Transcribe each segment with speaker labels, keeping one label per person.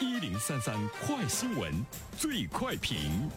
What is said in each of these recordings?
Speaker 1: 一零三三快新闻，最快评。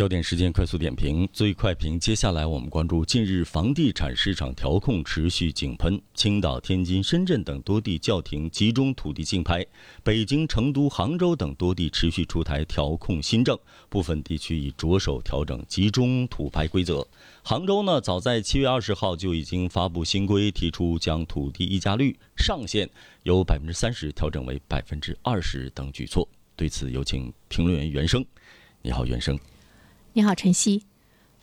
Speaker 2: 焦点时间快速点评，最快评。接下来我们关注，近日房地产市场调控持续井喷，青岛、天津、深圳等多地叫停集中土地竞拍，北京、成都、杭州等多地持续出台调控新政，部分地区已着手调整集中土拍规则。杭州呢，早在七月二十号就已经发布新规，提出将土地溢价率上限由百分之三十调整为百分之二十等举措。对此，有请评论员袁生。你好，袁生。
Speaker 3: 你好，晨曦。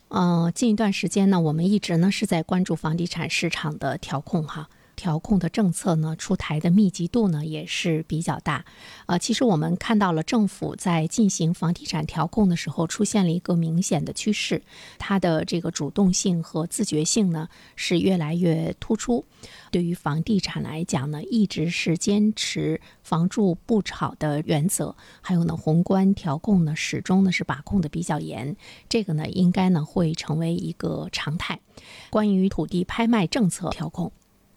Speaker 3: 嗯，近一段时间呢，我们一直呢是在关注房地产市场的调控哈。调控的政策呢，出台的密集度呢也是比较大，呃，其实我们看到了政府在进行房地产调控的时候，出现了一个明显的趋势，它的这个主动性和自觉性呢是越来越突出。对于房地产来讲呢，一直是坚持房住不炒的原则，还有呢，宏观调控呢始终呢是把控的比较严，这个呢应该呢会成为一个常态。关于土地拍卖政策调控。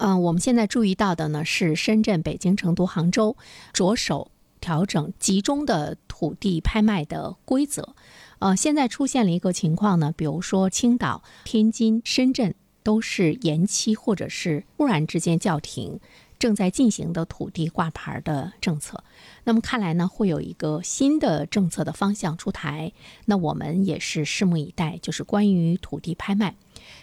Speaker 3: 嗯，我们现在注意到的呢是深圳、北京、成都、杭州着手调整集中的土地拍卖的规则。呃，现在出现了一个情况呢，比如说青岛、天津、深圳都是延期或者是突然之间叫停正在进行的土地挂牌的政策。那么看来呢，会有一个新的政策的方向出台。那我们也是拭目以待，就是关于土地拍卖。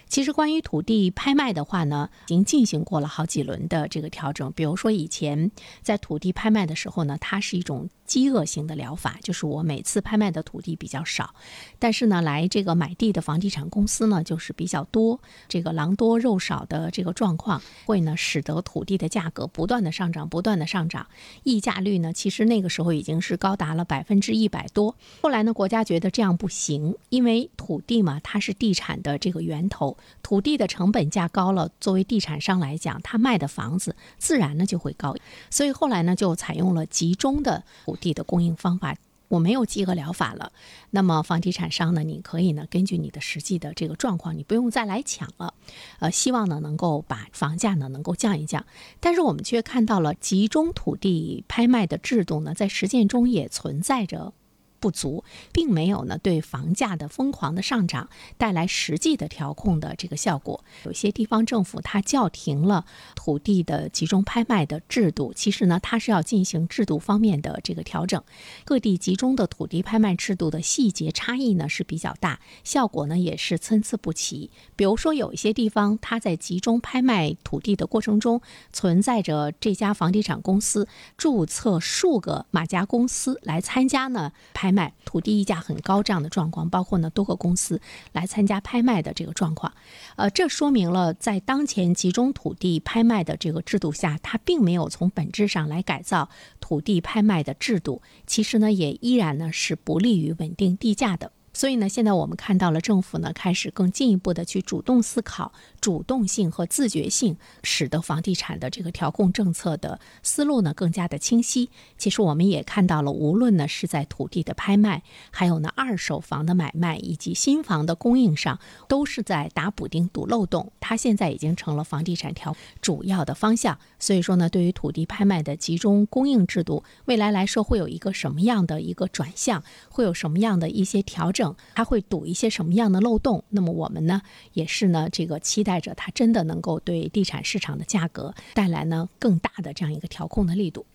Speaker 3: 其实，关于土地拍卖的话呢，已经进行过了好几轮的这个调整。比如说，以前在土地拍卖的时候呢，它是一种饥饿型的疗法，就是我每次拍卖的土地比较少，但是呢，来这个买地的房地产公司呢，就是比较多。这个狼多肉少的这个状况，会呢使得土地的价格不断的上涨，不断的上涨。溢价率呢，其实那个时候已经是高达了百分之一百多。后来呢，国家觉得这样不行，因为土地嘛，它是地产的这个源头。土地的成本价高了，作为地产商来讲，他卖的房子自然呢就会高，所以后来呢就采用了集中的土地的供应方法。我没有饥饿疗法了，那么房地产商呢，你可以呢根据你的实际的这个状况，你不用再来抢了。呃，希望呢能够把房价呢能够降一降，但是我们却看到了集中土地拍卖的制度呢，在实践中也存在着。不足，并没有呢对房价的疯狂的上涨带来实际的调控的这个效果。有些地方政府它叫停了土地的集中拍卖的制度，其实呢它是要进行制度方面的这个调整。各地集中的土地拍卖制度的细节差异呢是比较大，效果呢也是参差不齐。比如说有一些地方，它在集中拍卖土地的过程中，存在着这家房地产公司注册数个马家公司来参加呢拍。拍卖土地溢价很高这样的状况，包括呢多个公司来参加拍卖的这个状况，呃，这说明了在当前集中土地拍卖的这个制度下，它并没有从本质上来改造土地拍卖的制度，其实呢也依然呢是不利于稳定地价的。所以呢，现在我们看到了政府呢开始更进一步的去主动思考主动性和自觉性，使得房地产的这个调控政策的思路呢更加的清晰。其实我们也看到了，无论呢是在土地的拍卖，还有呢二手房的买卖以及新房的供应上，都是在打补丁、堵漏洞。它现在已经成了房地产调主要的方向。所以说呢，对于土地拍卖的集中供应制度，未来来说会有一个什么样的一个转向，会有什么样的一些调整？它会堵一些什么样的漏洞？那么我们呢，也是呢，这个期待着它真的能够对地产市场的价格带来呢更大的这样一个调控的力度。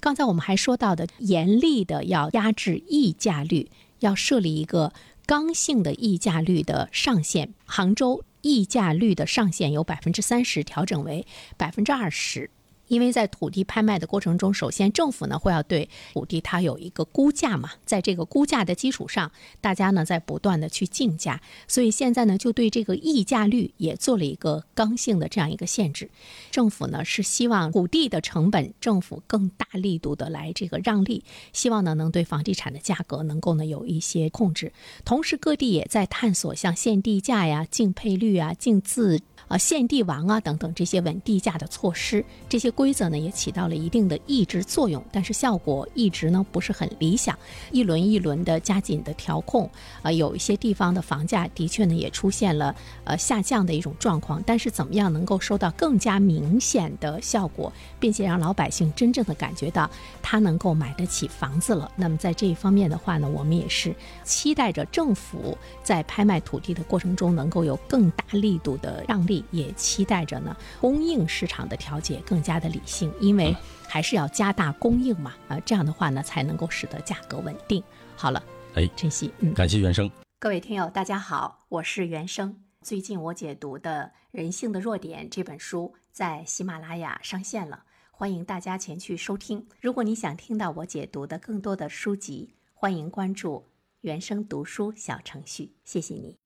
Speaker 3: 刚才我们还说到的，严厉的要压制溢价率，要设立一个刚性的溢价率的上限。杭州溢价率的上限由百分之三十调整为百分之二十。因为在土地拍卖的过程中，首先政府呢会要对土地它有一个估价嘛，在这个估价的基础上，大家呢在不断的去竞价，所以现在呢就对这个溢价率也做了一个刚性的这样一个限制。政府呢是希望土地的成本，政府更大力度的来这个让利，希望呢能对房地产的价格能够呢有一些控制。同时各地也在探索像限地价呀、竞配率啊、竞自啊限地王啊等等这些稳地价的措施。这些规则呢也起到了一定的抑制作用，但是效果一直呢不是很理想。一轮一轮的加紧的调控，啊，有一些地方的房价的确呢也出现了呃下降的一种状况。但是怎么样能够收到更加明显的效果，并且让老百姓真正的感觉到他能够买得起房子了？那么在这一方面的话呢，我们也是期待着政府在拍卖土地的过程中能够有更大力度的让利，也期待着呢供应市场的调节更加的理性，因为还是要加大供应嘛，啊，这样的话呢才能够使得价格稳定。好了，
Speaker 2: 哎，
Speaker 3: 珍惜，嗯，
Speaker 2: 感谢原生。
Speaker 3: 各位听友，大家好，我是原生。最近我解读的《人性的弱点》这本书在喜马拉雅上线了，欢迎大家前去收听。如果你想听到我解读的更多的书籍，欢迎关注原生读书小程序。谢谢你。